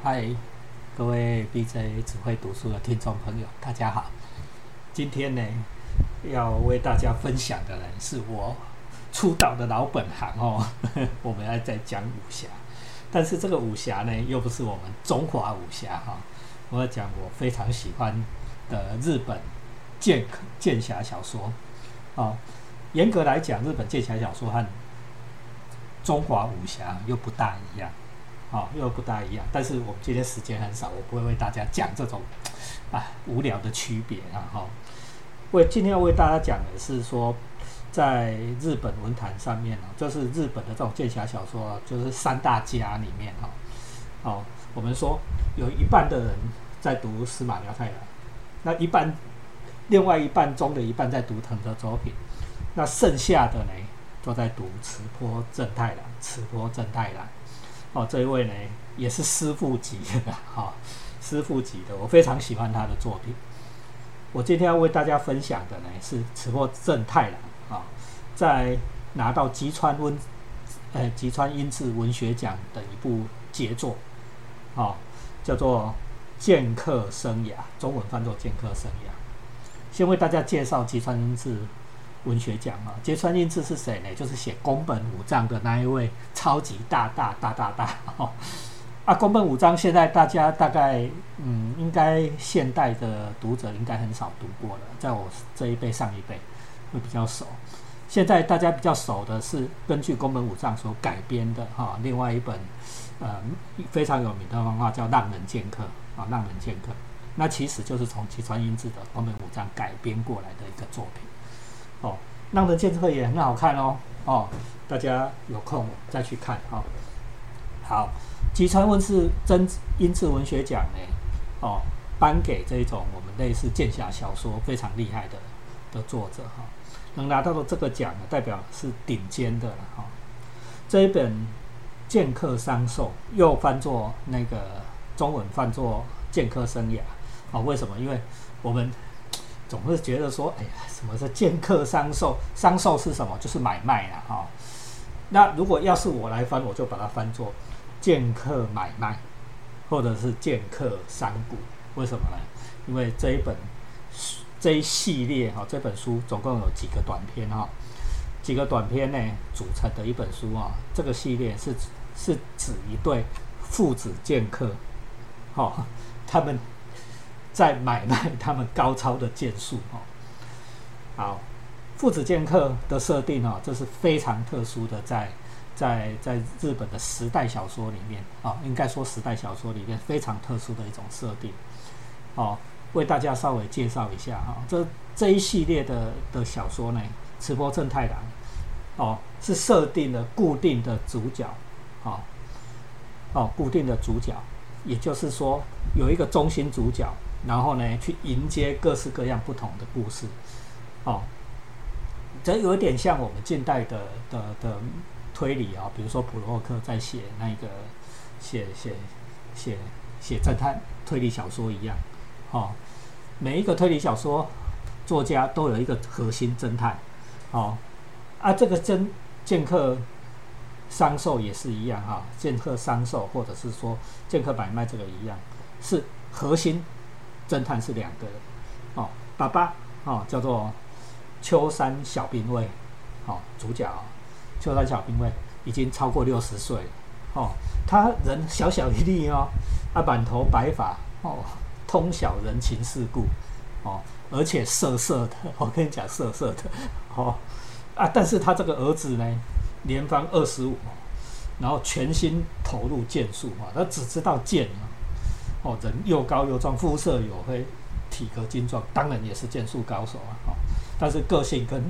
嗨，各位 BJ 只会读书的听众朋友，大家好。今天呢，要为大家分享的呢，是我出道的老本行哦。我们要在讲武侠，但是这个武侠呢，又不是我们中华武侠哈。我要讲我非常喜欢的日本剑剑侠小说。哦，严格来讲，日本剑侠小说和中华武侠又不大一样。好，又不大一样。但是我们今天时间很少，我不会为大家讲这种啊无聊的区别啊。哈，为今天要为大家讲的是说，在日本文坛上面呢，就是日本的这种剑侠小说，就是三大家里面哈，哦，我们说有一半的人在读司马辽太郎，那一半另外一半中的一半在读藤泽周平，那剩下的呢都在读池坡正太郎，池坡正太郎。哦，这一位呢也是师傅级的 哈，师傅级的，我非常喜欢他的作品。我今天要为大家分享的呢是此破正太郎啊，在拿到吉川温呃吉川英治文学奖的一部杰作，啊，叫做《剑客生涯》，中文翻作《剑客生涯》。先为大家介绍吉川英治。文学奖啊，芥川英治是谁呢？就是写宫本武藏的那一位超级大大大大大哦。啊，宫本武藏现在大家大概嗯，应该现代的读者应该很少读过了，在我这一辈上一辈会比较熟。现在大家比较熟的是根据宫本武藏所改编的哈，另外一本呃非常有名的漫画叫《浪人剑客》啊，《浪人剑客》那其实就是从吉川英治的宫本武藏改编过来的一个作品。浪人剑客也很好看哦，哦，大家有空再去看哈。好，吉川文是真英治文学奖呢，哦，颁给这种我们类似剑侠小说非常厉害的的作者哈，能拿到的这个奖呢，代表是顶尖的了哈。这一本《剑客商寿》又翻作那个中文翻作《剑客生涯》啊？为什么？因为我们。总是觉得说，哎呀，什么是剑客商售？商售是什么？就是买卖啊，哈。那如果要是我来翻，我就把它翻作剑客买卖，或者是剑客商股。为什么呢？因为这一本这一系列哈，这本书总共有几个短篇哈，几个短篇呢组成的一本书啊。这个系列是是指一对父子剑客，哈，他们。在买卖他们高超的剑术哦。好，父子剑客的设定哦，这是非常特殊的，在在在日本的时代小说里面啊，应该说时代小说里面非常特殊的一种设定。哦，为大家稍微介绍一下哈，这这一系列的的小说呢，池波正太郎哦，是设定了固定的主角，哦哦，固定的主角，也就是说有一个中心主角。然后呢，去迎接各式各样不同的故事，哦，这有点像我们近代的的的推理啊，比如说普洛克在写那个写写写写侦探推理小说一样，哦，每一个推理小说作家都有一个核心侦探，哦，啊，这个侦剑客商售也是一样哈，剑客商售或者是说剑客买卖这个一样，是核心。侦探是两个人，哦，爸爸哦叫做秋山小兵卫，哦，主角秋山小兵卫已经超过六十岁，哦，他人小小一粒哦，啊，满头白发，哦，通晓人情世故，哦，而且色色的，我跟你讲色色的，哦，啊，但是他这个儿子呢，年方二十五，然后全心投入剑术啊，他只知道剑。哦，人又高又壮，肤色黝黑，体格精壮，当然也是剑术高手啊！哦，但是个性跟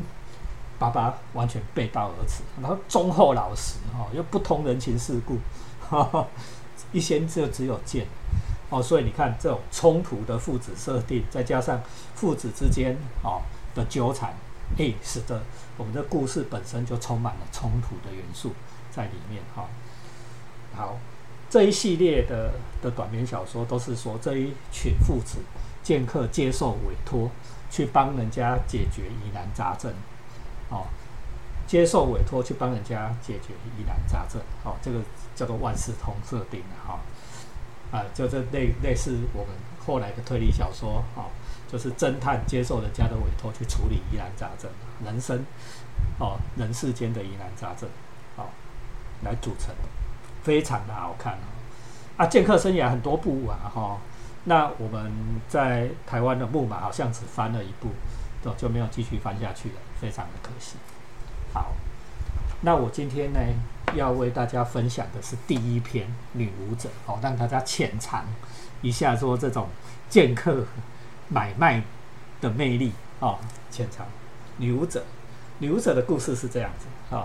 爸爸完全背道而驰，然后忠厚老实，哦，又不通人情世故，哈哈，一先就只有剑，哦，所以你看这种冲突的父子设定，再加上父子之间哦的纠缠，诶，使得我们的故事本身就充满了冲突的元素在里面，哈，好。这一系列的的短篇小说都是说这一群父子剑客接受委托去帮人家解决疑难杂症，哦，接受委托去帮人家解决疑难杂症，哦，这个叫做万事通设定的哈。啊，就是类类似我们后来的推理小说，哦，就是侦探接受人家的委托去处理疑难杂症，人生，哦，人世间的疑难杂症，哦，来组成，非常的好看哦。啊，剑客生涯很多部啊，哈，那我们在台湾的木马好像只翻了一部，就就没有继续翻下去了，非常的可惜。好，那我今天呢？要为大家分享的是第一篇《女武者》，哦，让大家浅尝一下说这种剑客买卖的魅力哦，浅尝《女武者》。《女武者》的故事是这样子啊，《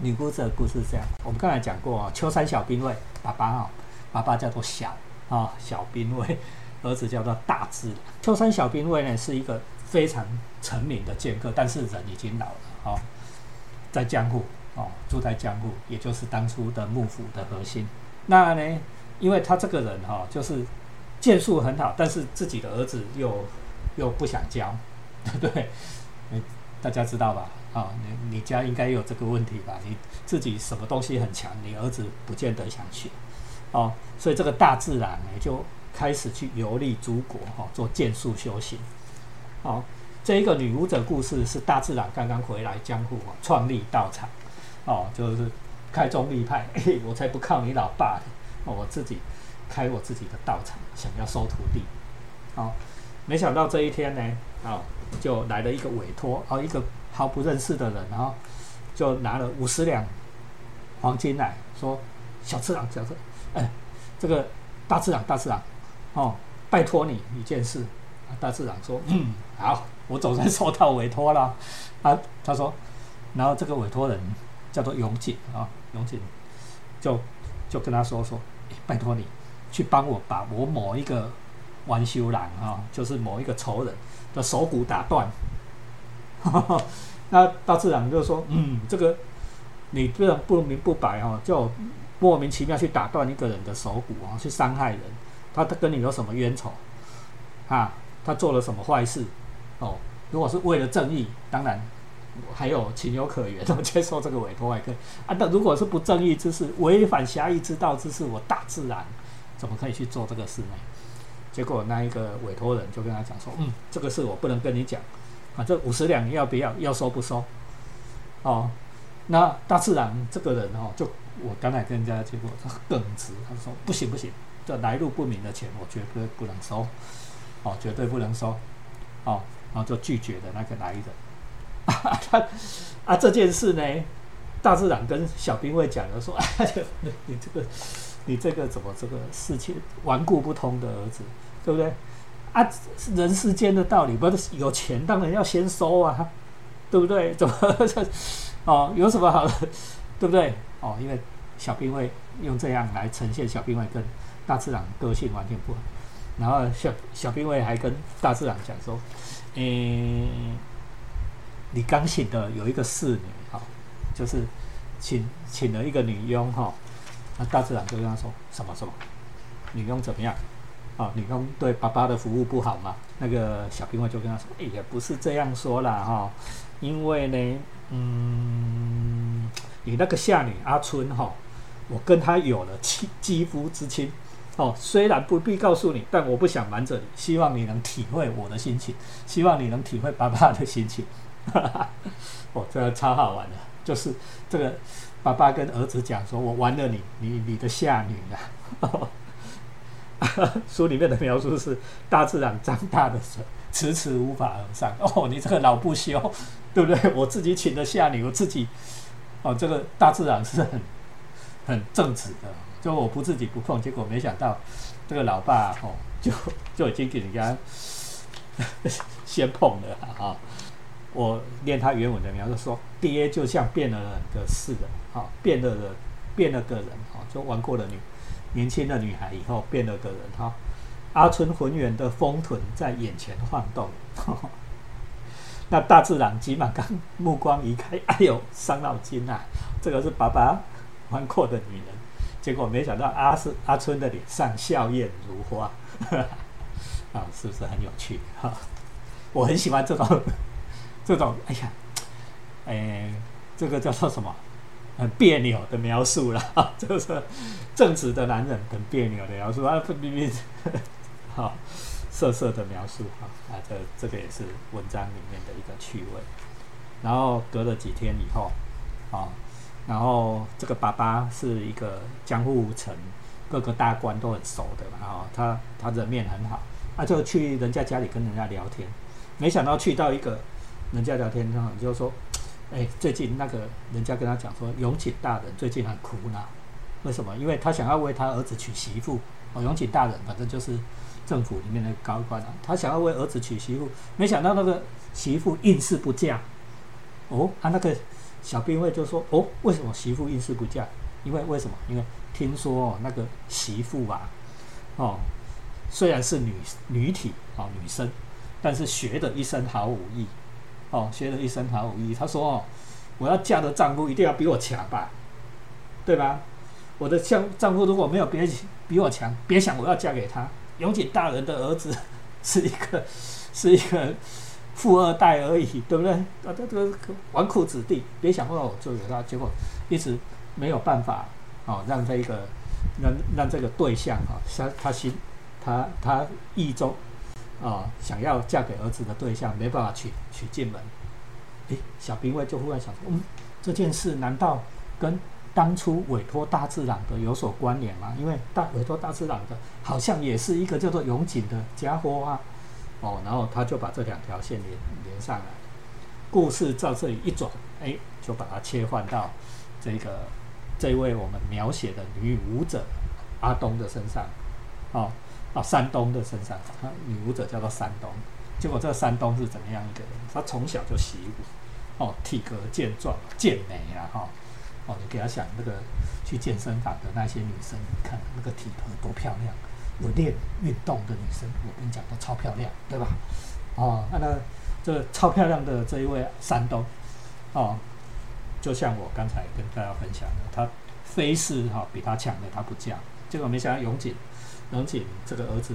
女武者》的故事这样。我们刚才讲过啊，秋山小兵卫爸爸啊，爸爸叫做小啊小兵卫，儿子叫做大志。秋山小兵卫呢是一个非常成名的剑客，但是人已经老了啊，在江户。哦，住在江户，也就是当初的幕府的核心。那呢，因为他这个人哈，就是剑术很好，但是自己的儿子又又不想教，对不对？大家知道吧？啊，你你家应该有这个问题吧？你自己什么东西很强，你儿子不见得想学。哦，所以这个大自然呢，就开始去游历诸国，哈，做剑术修行。好，这一个女武者故事是大自然刚刚回来江户，创立道场。哦，就是开宗立派，我才不靠你老爸的，我自己开我自己的道场，想要收徒弟。哦，没想到这一天呢，哦，就来了一个委托，哦，一个毫不认识的人，然后就拿了五十两黄金来说：“小次郎，小次，哎，这个大次郎，大次郎，哦，拜托你一件事。”大次郎说：“嗯，好，我总算收到委托了。”啊，他说，然后这个委托人。叫做永井啊，永井就就跟他说说，拜托你去帮我把我某一个玩修郎啊，就是某一个仇人的手骨打断。那大自然就说，嗯，这个你不能不明不白哈，就莫名其妙去打断一个人的手骨啊，去伤害人，他他跟你有什么冤仇啊？他做了什么坏事？哦，如果是为了正义，当然。还有情有可原，接受这个委托还可以啊。但如果是不正义之事、违反侠义之道之事，我大自然怎么可以去做这个事呢？结果那一个委托人就跟他讲说：“嗯，这个事我不能跟你讲啊，这五十两要不要？要收不收？”哦，那大自然这个人哦，就我刚才跟人家结果他耿直，他说：“不行不行，这来路不明的钱我绝对不能收，哦，绝对不能收，哦，然后就拒绝的那个来人。”他啊，这件事呢，大自然跟小兵会讲的说：“ 哎，你这个，你这个怎么这个事情顽固不通的儿子，对不对？啊，人世间的道理，不是有钱当然要先收啊，对不对？怎么 哦，有什么好的，对不对？哦，因为小兵会用这样来呈现小兵会跟大自然个性完全不合，然后小小兵会还跟大自然讲说，嗯。”你刚请的有一个侍女哈，就是请请了一个女佣哈，那大自然就跟他说什么什么，女佣怎么样？啊，女佣对爸爸的服务不好嘛？那个小兵卫就跟他说，哎，也不是这样说啦哈，因为呢，嗯，你那个下女阿春哈，我跟她有了亲肌肤之亲，哦，虽然不必告诉你，但我不想瞒着你，希望你能体会我的心情，希望你能体会爸爸的心情。哈哈，哦，这个超好玩的，就是这个爸爸跟儿子讲说：“我玩了你，你你的下女啊。” 书里面的描述是大自然长大的时候迟迟无法而上。哦，你这个老不休，对不对？我自己请的下你，我自己哦，这个大自然是很很正直的，就我不自己不碰，结果没想到这个老爸哦，就 就已经给人家先碰了啊。我念他原文的描述说，爹就像变了人的似的，好变了人，变了个人，好就玩过了女年轻的女孩以后变了个人，哈。阿春浑圆的丰臀在眼前晃动，那大自然急忙刚目光移开，哎呦伤脑筋啊！这个是爸爸玩过的女人，结果没想到阿是阿春的脸上笑靥如花，啊，是不是很有趣？哈，我很喜欢这种。这种哎呀，哎，这个叫做什么？很别扭的描述了，就是正直的男人很别扭的描述啊，不不不，好色色的描述哈啊，这这个也是文章里面的一个趣味。然后隔了几天以后，啊，然后这个爸爸是一个江户城各个大官都很熟的嘛，啊，他他人面很好，他就去人家家里跟人家聊天，没想到去到一个人家聊天上就说。哎，最近那个人家跟他讲说，永井大人最近很苦恼，为什么？因为他想要为他儿子娶媳妇。哦，永井大人反正就是政府里面的高官啊，他想要为儿子娶媳妇，没想到那个媳妇硬是不嫁。哦，他那个小兵卫就说：哦，为什么媳妇硬是不嫁？因为为什么？因为听说哦，那个媳妇啊，哦，虽然是女女体哦，女生，但是学的一身好武艺。哦，学了一身好武艺。他说：“哦，我要嫁的丈夫一定要比我强吧，对吧？我的丈丈夫如果没有别比我强，别想我要嫁给他。永井大人的儿子 是一个是一个富二代而已，对不对？啊，这这个纨绔子弟，别想我就有他。结果一直没有办法，哦，让这个让让这个对象哈，他他心他他意中。”啊，想要嫁给儿子的对象没办法娶娶进门，诶，小兵卫就忽然想说，嗯，这件事难道跟当初委托大自然的有所关联吗？因为大委托大自然的，好像也是一个叫做永井的家伙啊。哦，然后他就把这两条线连连上来，故事照这里一转，哎，就把它切换到这个这位我们描写的女舞者阿东的身上，哦。啊，山东的身上，他女武者叫做山东。结果这个山东是怎么样一个人？他从小就习武，哦，体格健壮、健美啊，哈，哦，你给他想那个去健身房的那些女生，你看那个体格多漂亮，有练运动的女生，我跟你讲都超漂亮，对吧？哦，那那这超漂亮的这一位山东，哦，就像我刚才跟大家分享的，他非是哈比他强的他不嫁，结果没想到永井。永井这个儿子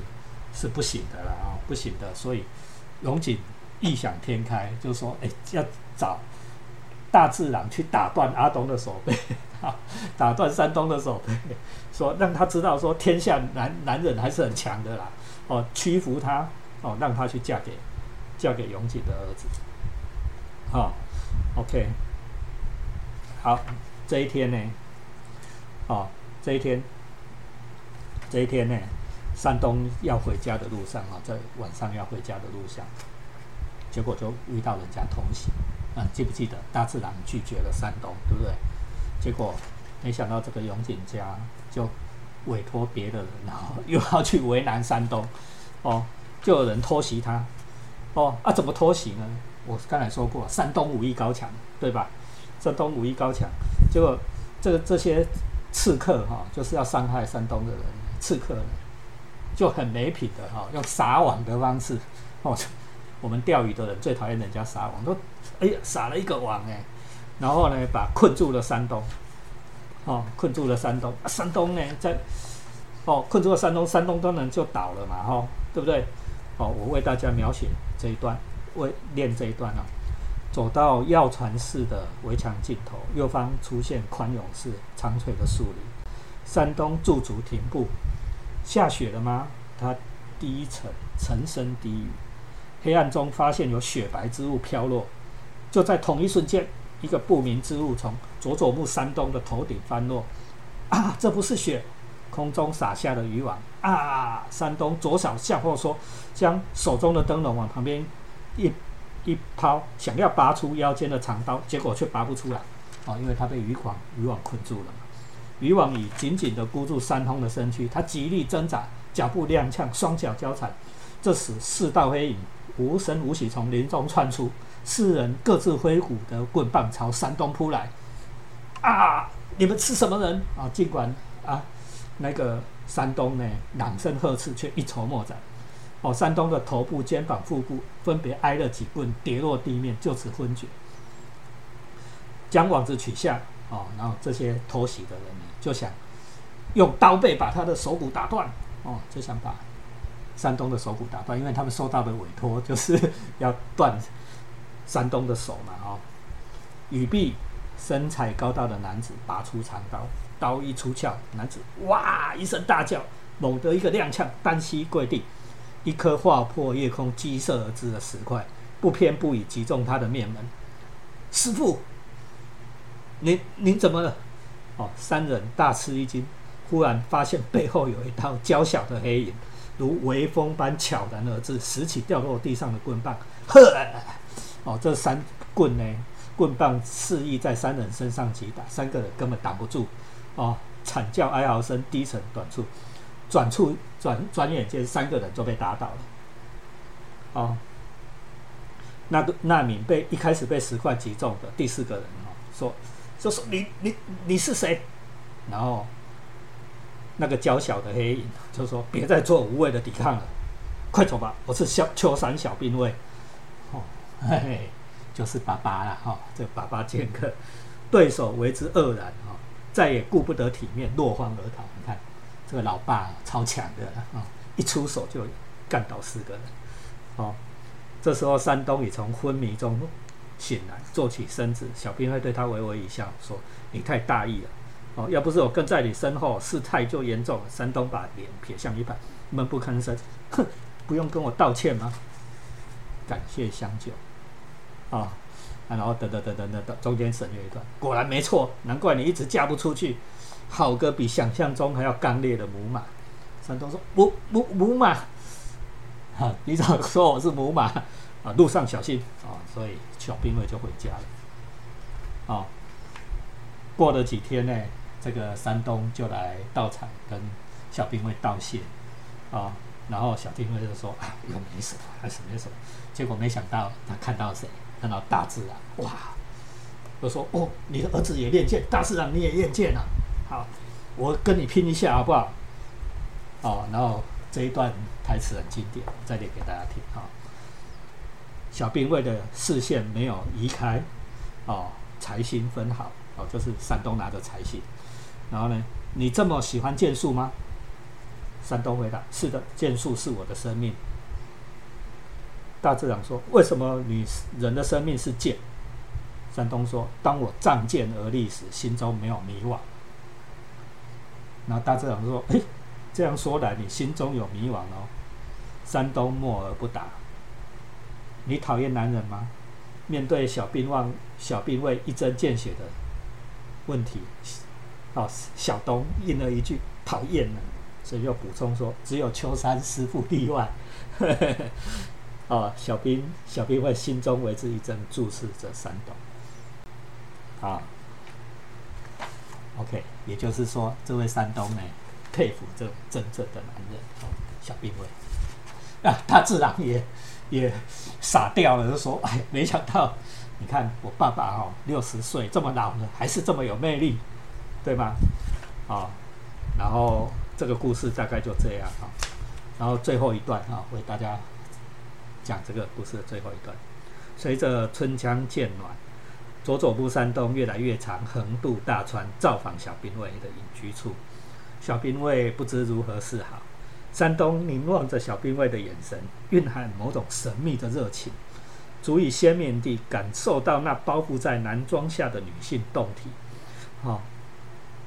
是不行的了啊，不行的，所以永井异想天开，就说：“哎，要找大自然去打断阿东的手背，打断山东的手背，说让他知道说天下男男人还是很强的啦，哦，屈服他，哦，让他去嫁给嫁给永井的儿子，好，OK，好，这一天呢，哦，这一天。”这一天呢，山东要回家的路上啊，在晚上要回家的路上，结果就遇到人家偷袭。啊，记不记得大自然拒绝了山东，对不对？结果没想到这个永井家就委托别的人，然后又要去为难山东，哦，就有人偷袭他，哦啊，怎么偷袭呢？我刚才说过，山东武艺高强，对吧？山东武艺高强，结果这这些刺客哈，就是要伤害山东的人。刺客就很没品的哈，用撒网的方式哦。我们钓鱼的人最讨厌人家撒网，都哎呀撒了一个网哎，然后呢把困住了山东，哦困住了山东，山东呢在哦困住了山东，山东当然就倒了嘛哈，对不对？哦，我为大家描写这一段，为练这一段啊。走到药船寺的围墙尽头，右方出现宽永寺苍翠的树林，山东驻足停步。下雪了吗？他低沉沉声低语。黑暗中发现有雪白之物飘落，就在同一瞬间，一个不明之物从佐佐木山东的头顶翻落。啊，这不是雪，空中洒下了渔网。啊！山东左手向后说，将手中的灯笼往旁边一一抛，想要拔出腰间的长刀，结果却拔不出来。哦，因为他被渔网渔网困住了。渔网已紧紧地箍住山峰的身躯，他极力挣扎，脚步踉跄，双脚交缠。这时，四道黑影无声无息从林中窜出，四人各自挥舞的棍棒朝山东扑来。啊！你们是什么人？啊！尽管啊，那个山东呢，朗声呵斥，却一筹莫展。哦，山东的头部、肩膀、腹部分别挨了几棍，跌落地面，就此昏厥。将网子取下。哦，然后这些偷袭的人呢，就想用刀背把他的手骨打断，哦，就想把山东的手骨打断，因为他们受到的委托就是 要断山东的手嘛，哦，羽碧身材高大的男子拔出长刀，刀一出鞘，男子哇一声大叫，猛地一个踉跄，单膝跪地，一颗划破夜空、击射而至的石块，不偏不倚击中他的面门。师傅，您您怎么了？哦，三人大吃一惊，忽然发现背后有一道娇小的黑影，如微风般悄然而至，拾起掉落地上的棍棒，呵！哦，这三棍呢？棍棒肆意在三人身上击打，三个人根本挡不住，哦，惨叫哀嚎声低沉短促，转处转转眼间三个人就被打倒了，哦，那个那名被一开始被石块击中的第四个人哦，说就说你你你是谁？然后那个娇小的黑影就说别再做无谓的抵抗了，快走吧，我是小秋山小兵卫，哦，嘿嘿。就是爸爸了哈，这爸爸剑客，对手为之愕然哈，再也顾不得体面，落荒而逃。你看这个老爸超强的啊，一出手就干倒四个人。哦，这时候山东已从昏迷中醒来，坐起身子，小兵会对他微微一笑，说：“你太大意了。哦，要不是我跟在你身后，事态就严重了。”山东把脸撇向一旁，闷不吭声。哼，不用跟我道歉吗？感谢相救。啊，然后等等等等等等，中间省略一段，果然没错，难怪你一直嫁不出去，好个比想象中还要刚烈的母马。山东说母母母马，哈，你怎么说我是母马？啊，路上小心啊，所以小兵卫就回家了。啊，过了几天呢，这个山东就来到场跟小兵卫道谢，啊，然后小兵卫就说啊，又没什么，还是没什么，结果没想到他看到谁？看到大自然，哇！我说哦，你的儿子也练剑，大自然你也练剑啊。好，我跟你拼一下好不好？哦，然后这一段台词很经典，再念给大家听啊。小兵卫的视线没有移开，哦，财星分好，哦，就是山东拿着财星。然后呢，你这么喜欢剑术吗？山东回答：是的，剑术是我的生命。大自然说：“为什么你人的生命是剑？”山东说：“当我仗剑而立时，心中没有迷惘。”那大自然说：“哎，这样说来，你心中有迷惘哦。”山东默而不答。你讨厌男人吗？面对小兵望小兵卫一针见血的问题，哦，小东应了一句：“讨厌呢。”所以又补充说：“只有秋山师傅例外。”哦，小兵，小兵卫心中为之一震，注视着山东。啊，OK，也就是说，这位山东呢，佩服这真正的男人，小兵卫。啊，他自然也也傻掉了，就说：“哎，没想到，你看我爸爸哦，六十岁这么老了，还是这么有魅力，对吗？”啊，然后这个故事大概就这样啊，然后最后一段啊，为大家。讲这个故事的最后一段。随着春江渐暖，佐佐木山东越来越长横渡大川，造访小兵卫的隐居处。小兵卫不知如何是好。山东凝望着小兵卫的眼神，蕴含某种神秘的热情，足以鲜明地感受到那包覆在男装下的女性动体。好，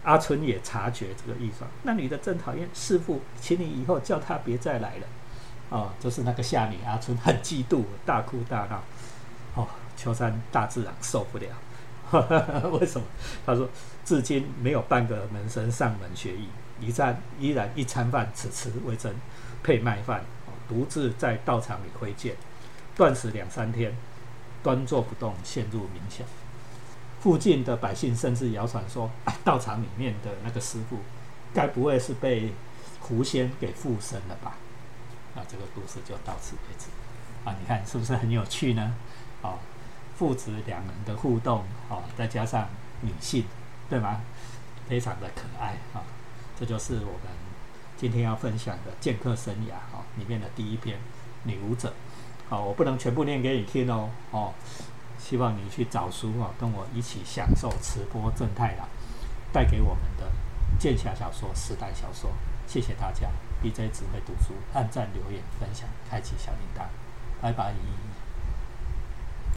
阿春也察觉这个异状。那女的真讨厌，师傅，请你以后叫她别再来了。哦，就是那个夏女阿春很嫉妒，大哭大闹。哦，秋山大自然受不了，为什么？他说，至今没有半个门生上门学艺，一餐依然一餐饭只吃为真配麦饭，独自在道场里挥剑，断食两三天，端坐不动，陷入冥想。附近的百姓甚至谣传说，道场里面的那个师傅，该不会是被狐仙给附身了吧？啊，这个故事就到此为止。啊，你看是不是很有趣呢？啊，父子两人的互动，啊，再加上女性，对吗？非常的可爱啊。这就是我们今天要分享的剑客生涯啊里面的第一篇女武者。好，我不能全部念给你听哦。哦，希望你去找书啊，跟我一起享受慈波正太郎带给我们的剑侠小说、时代小说。谢谢大家。BJ 只会读书，按赞、留言、分享、开启小铃铛，拜拜。